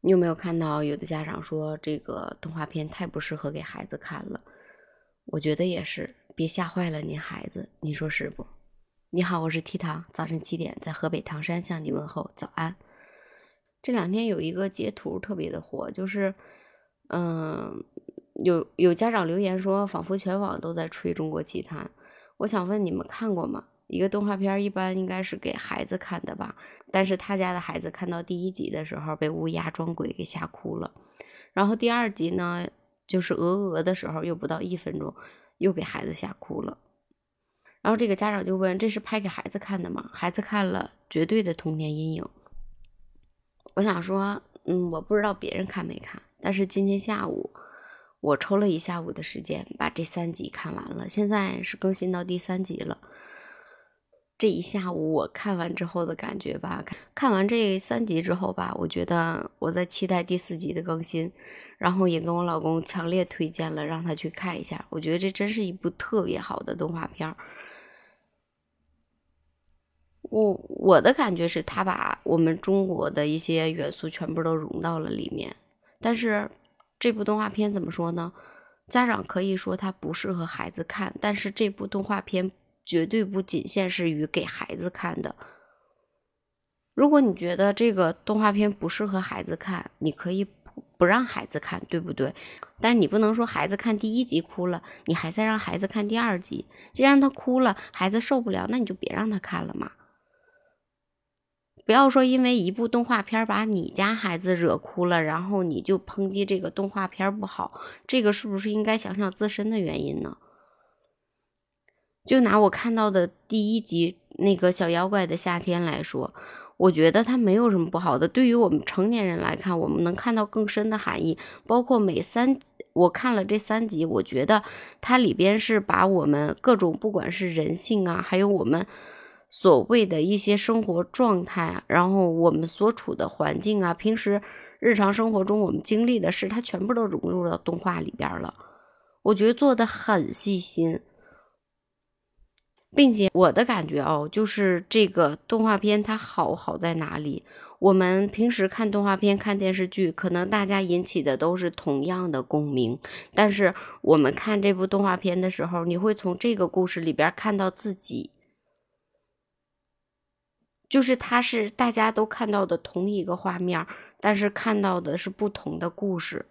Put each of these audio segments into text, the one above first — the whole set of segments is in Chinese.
你有没有看到有的家长说这个动画片太不适合给孩子看了？我觉得也是，别吓坏了您孩子，你说是不？你好，我是 T 糖，早晨七点在河北唐山向你问候早安。这两天有一个截图特别的火，就是，嗯，有有家长留言说，仿佛全网都在吹中国奇谭。我想问你们看过吗？一个动画片一般应该是给孩子看的吧，但是他家的孩子看到第一集的时候被乌鸦装鬼给吓哭了，然后第二集呢就是鹅鹅的时候又不到一分钟又给孩子吓哭了，然后这个家长就问这是拍给孩子看的吗？孩子看了绝对的童年阴影。我想说，嗯，我不知道别人看没看，但是今天下午我抽了一下午的时间把这三集看完了，现在是更新到第三集了。这一下午我看完之后的感觉吧，看完这三集之后吧，我觉得我在期待第四集的更新，然后也跟我老公强烈推荐了让他去看一下。我觉得这真是一部特别好的动画片儿。我我的感觉是他把我们中国的一些元素全部都融到了里面，但是这部动画片怎么说呢？家长可以说它不适合孩子看，但是这部动画片。绝对不仅限是于给孩子看的。如果你觉得这个动画片不适合孩子看，你可以不不让孩子看，对不对？但你不能说孩子看第一集哭了，你还在让孩子看第二集。既然他哭了，孩子受不了，那你就别让他看了嘛。不要说因为一部动画片把你家孩子惹哭了，然后你就抨击这个动画片不好，这个是不是应该想想自身的原因呢？就拿我看到的第一集那个小妖怪的夏天来说，我觉得它没有什么不好的。对于我们成年人来看，我们能看到更深的含义。包括每三，我看了这三集，我觉得它里边是把我们各种不管是人性啊，还有我们所谓的一些生活状态，然后我们所处的环境啊，平时日常生活中我们经历的事，它全部都融入到动画里边了。我觉得做的很细心。并且我的感觉哦，就是这个动画片它好好在哪里？我们平时看动画片、看电视剧，可能大家引起的都是同样的共鸣。但是我们看这部动画片的时候，你会从这个故事里边看到自己，就是它是大家都看到的同一个画面，但是看到的是不同的故事。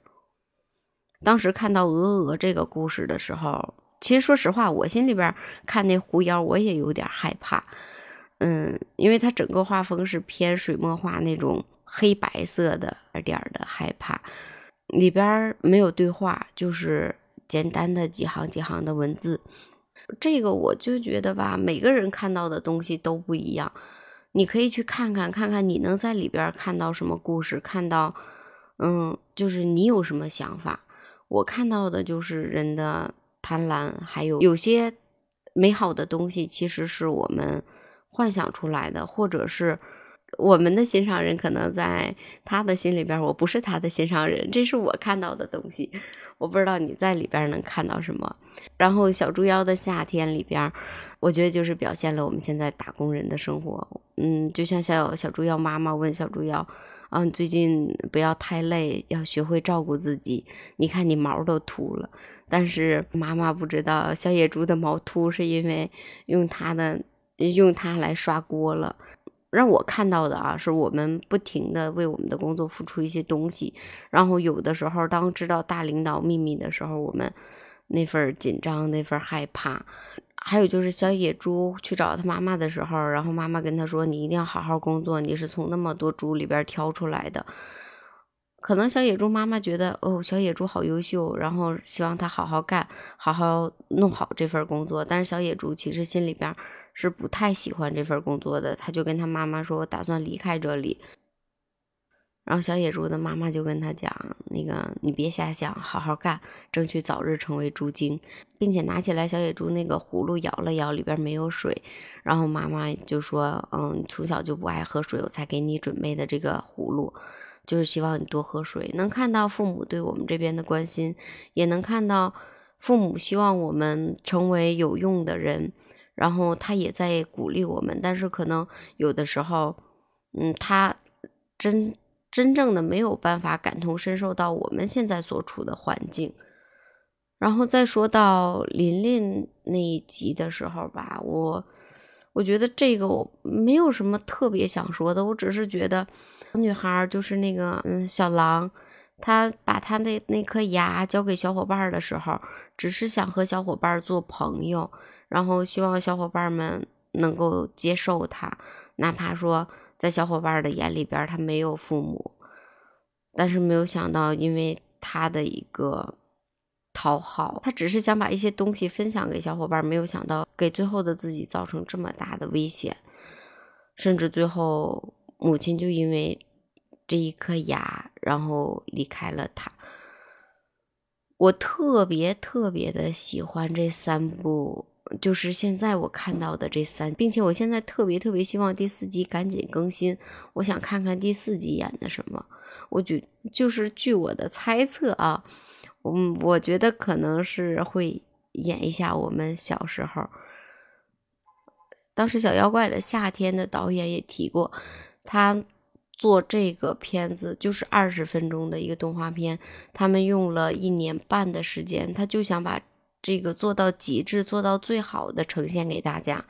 当时看到鹅鹅这个故事的时候。其实说实话，我心里边看那狐妖，我也有点害怕，嗯，因为它整个画风是偏水墨画那种黑白色的，点点的害怕。里边没有对话，就是简单的几行几行的文字。这个我就觉得吧，每个人看到的东西都不一样。你可以去看看，看看你能在里边看到什么故事，看到，嗯，就是你有什么想法。我看到的就是人的。贪婪，还有有些美好的东西，其实是我们幻想出来的，或者是我们的心上人可能在他的心里边，我不是他的心上人，这是我看到的东西。我不知道你在里边能看到什么。然后《小猪妖的夏天》里边，我觉得就是表现了我们现在打工人的生活。嗯，就像小小猪妖妈妈问小猪妖。啊，最近不要太累，要学会照顾自己。你看你毛都秃了，但是妈妈不知道小野猪的毛秃是因为用它的用它来刷锅了。让我看到的啊，是我们不停的为我们的工作付出一些东西，然后有的时候当知道大领导秘密的时候，我们那份紧张，那份害怕。还有就是小野猪去找他妈妈的时候，然后妈妈跟他说：“你一定要好好工作，你是从那么多猪里边挑出来的。”可能小野猪妈妈觉得哦，小野猪好优秀，然后希望他好好干，好好弄好这份工作。但是小野猪其实心里边是不太喜欢这份工作的，他就跟他妈妈说：“我打算离开这里。”然后小野猪的妈妈就跟他讲：“那个你别瞎想，好好干，争取早日成为猪精，并且拿起来小野猪那个葫芦摇了摇，里边没有水。然后妈妈就说：嗯，从小就不爱喝水，我才给你准备的这个葫芦，就是希望你多喝水。能看到父母对我们这边的关心，也能看到父母希望我们成为有用的人。然后他也在鼓励我们，但是可能有的时候，嗯，他真。”真正的没有办法感同身受到我们现在所处的环境。然后再说到琳琳那一集的时候吧，我我觉得这个我没有什么特别想说的，我只是觉得小女孩就是那个嗯小狼，她把她那那颗牙交给小伙伴的时候，只是想和小伙伴做朋友，然后希望小伙伴们能够接受他，哪怕说在小伙伴的眼里边他没有父母，但是没有想到因为他的一个。讨好他，只是想把一些东西分享给小伙伴，没有想到给最后的自己造成这么大的危险，甚至最后母亲就因为这一颗牙，然后离开了他。我特别特别的喜欢这三部，就是现在我看到的这三，并且我现在特别特别希望第四集赶紧更新，我想看看第四集演的什么。我觉就是据我的猜测啊。嗯，我觉得可能是会演一下我们小时候。当时《小妖怪的夏天》的导演也提过，他做这个片子就是二十分钟的一个动画片，他们用了一年半的时间，他就想把这个做到极致，做到最好的呈现给大家。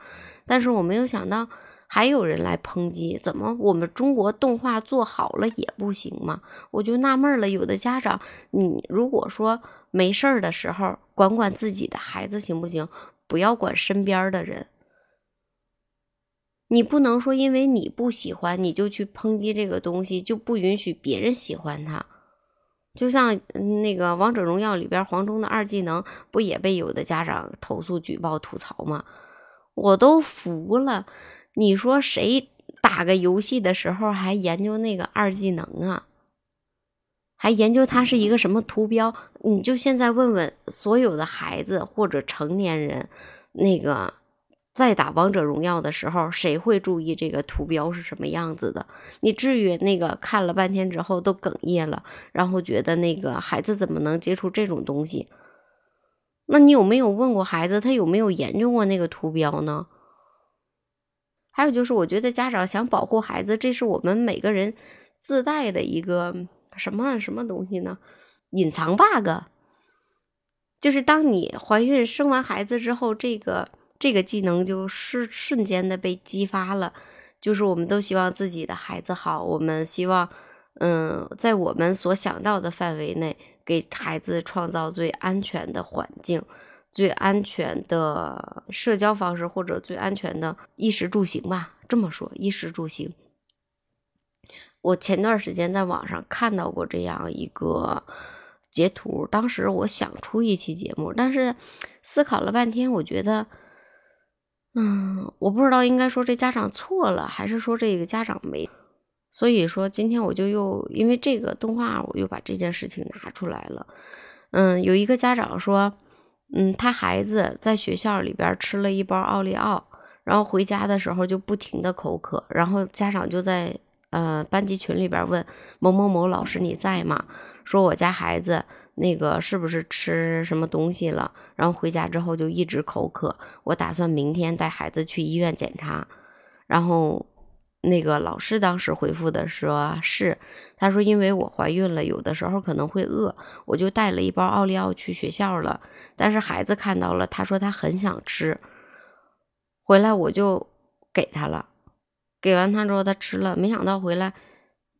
但是我没有想到。还有人来抨击，怎么我们中国动画做好了也不行吗？我就纳闷了。有的家长，你如果说没事儿的时候管管自己的孩子行不行？不要管身边的人。你不能说因为你不喜欢，你就去抨击这个东西，就不允许别人喜欢它。就像那个《王者荣耀》里边黄忠的二技能，不也被有的家长投诉、举报、吐槽吗？我都服了。你说谁打个游戏的时候还研究那个二技能啊？还研究它是一个什么图标？你就现在问问所有的孩子或者成年人，那个在打王者荣耀的时候，谁会注意这个图标是什么样子的？你至于那个看了半天之后都哽咽了，然后觉得那个孩子怎么能接触这种东西？那你有没有问过孩子，他有没有研究过那个图标呢？还有就是，我觉得家长想保护孩子，这是我们每个人自带的一个什么什么东西呢？隐藏 bug，就是当你怀孕生完孩子之后，这个这个技能就是瞬间的被激发了。就是我们都希望自己的孩子好，我们希望，嗯，在我们所想到的范围内，给孩子创造最安全的环境。最安全的社交方式，或者最安全的衣食住行吧。这么说，衣食住行。我前段时间在网上看到过这样一个截图，当时我想出一期节目，但是思考了半天，我觉得，嗯，我不知道应该说这家长错了，还是说这个家长没。所以说，今天我就又因为这个动画，我又把这件事情拿出来了。嗯，有一个家长说。嗯，他孩子在学校里边吃了一包奥利奥，然后回家的时候就不停的口渴，然后家长就在呃班级群里边问某某某老师你在吗？说我家孩子那个是不是吃什么东西了？然后回家之后就一直口渴，我打算明天带孩子去医院检查，然后。那个老师当时回复的说是，他说因为我怀孕了，有的时候可能会饿，我就带了一包奥利奥去学校了。但是孩子看到了，他说他很想吃，回来我就给他了。给完他之后，他吃了，没想到回来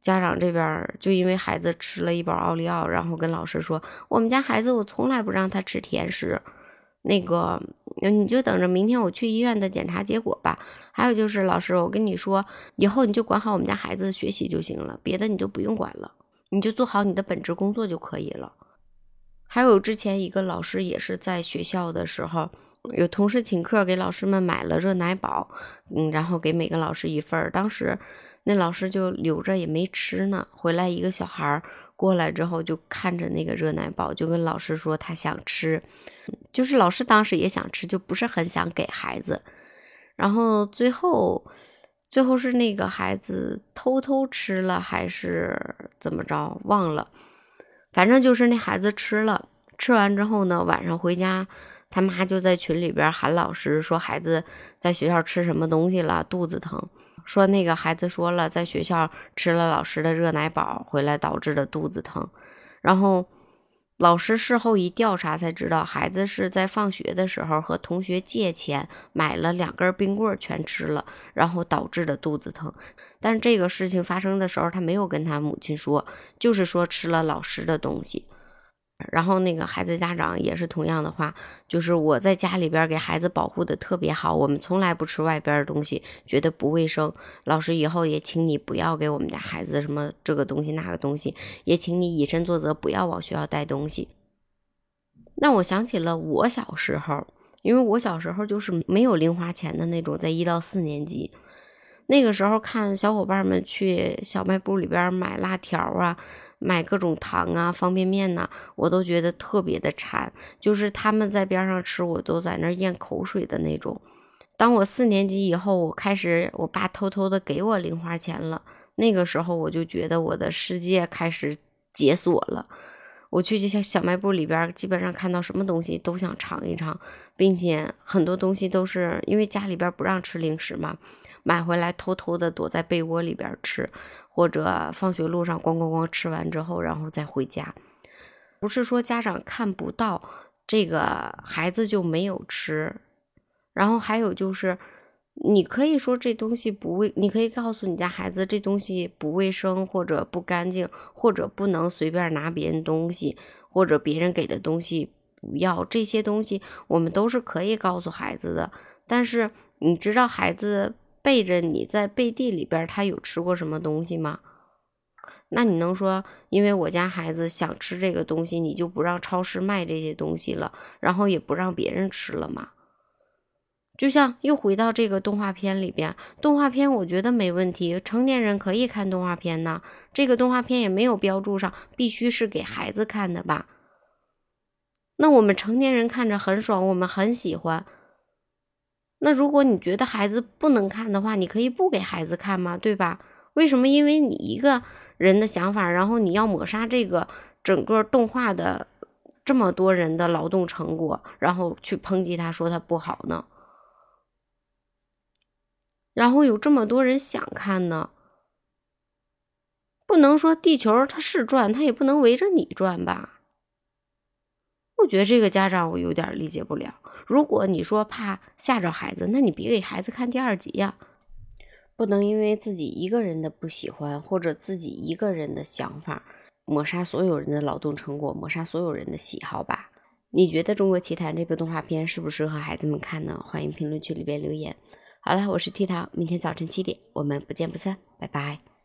家长这边就因为孩子吃了一包奥利奥，然后跟老师说，我们家孩子我从来不让他吃甜食。那个，你就等着明天我去医院的检查结果吧。还有就是，老师，我跟你说，以后你就管好我们家孩子学习就行了，别的你就不用管了，你就做好你的本职工作就可以了。还有之前一个老师也是在学校的时候，有同事请客，给老师们买了热奶宝，嗯，然后给每个老师一份儿。当时那老师就留着也没吃呢，回来一个小孩儿。过来之后就看着那个热奶宝，就跟老师说他想吃，就是老师当时也想吃，就不是很想给孩子。然后最后，最后是那个孩子偷偷吃了还是怎么着，忘了。反正就是那孩子吃了，吃完之后呢，晚上回家，他妈就在群里边喊老师说孩子在学校吃什么东西了，肚子疼。说那个孩子说了，在学校吃了老师的热奶宝回来导致的肚子疼，然后。老师事后一调查才知道，孩子是在放学的时候和同学借钱买了两根冰棍全吃了，然后导致的肚子疼。但是这个事情发生的时候，他没有跟他母亲说，就是说吃了老师的东西。然后那个孩子家长也是同样的话，就是我在家里边给孩子保护的特别好，我们从来不吃外边的东西，觉得不卫生。老师以后也请你不要给我们家孩子什么这个东西那个东西，也请你以身作则，不要往学校带东西。那我想起了我小时候，因为我小时候就是没有零花钱的那种，在一到四年级。那个时候看小伙伴们去小卖部里边买辣条啊，买各种糖啊、方便面呐，我都觉得特别的馋。就是他们在边上吃，我都在那咽口水的那种。当我四年级以后，我开始我爸偷偷的给我零花钱了。那个时候我就觉得我的世界开始解锁了。我去这些小卖部里边，基本上看到什么东西都想尝一尝，并且很多东西都是因为家里边不让吃零食嘛，买回来偷偷的躲在被窝里边吃，或者放学路上咣咣咣吃完之后，然后再回家。不是说家长看不到这个孩子就没有吃，然后还有就是。你可以说这东西不卫，你可以告诉你家孩子这东西不卫生或者不干净，或者不能随便拿别人东西，或者别人给的东西不要。这些东西我们都是可以告诉孩子的。但是你知道孩子背着你在背地里边他有吃过什么东西吗？那你能说因为我家孩子想吃这个东西，你就不让超市卖这些东西了，然后也不让别人吃了吗？就像又回到这个动画片里边，动画片我觉得没问题，成年人可以看动画片呢。这个动画片也没有标注上必须是给孩子看的吧？那我们成年人看着很爽，我们很喜欢。那如果你觉得孩子不能看的话，你可以不给孩子看吗？对吧？为什么因为你一个人的想法，然后你要抹杀这个整个动画的这么多人的劳动成果，然后去抨击他说他不好呢？然后有这么多人想看呢，不能说地球它是转，它也不能围着你转吧？我觉得这个家长我有点理解不了。如果你说怕吓着孩子，那你别给孩子看第二集呀。不能因为自己一个人的不喜欢或者自己一个人的想法，抹杀所有人的劳动成果，抹杀所有人的喜好吧？你觉得《中国奇谭》这部动画片适不适合孩子们看呢？欢迎评论区里边留言。好了，我是 T 糖，明天早晨七点，我们不见不散，拜拜。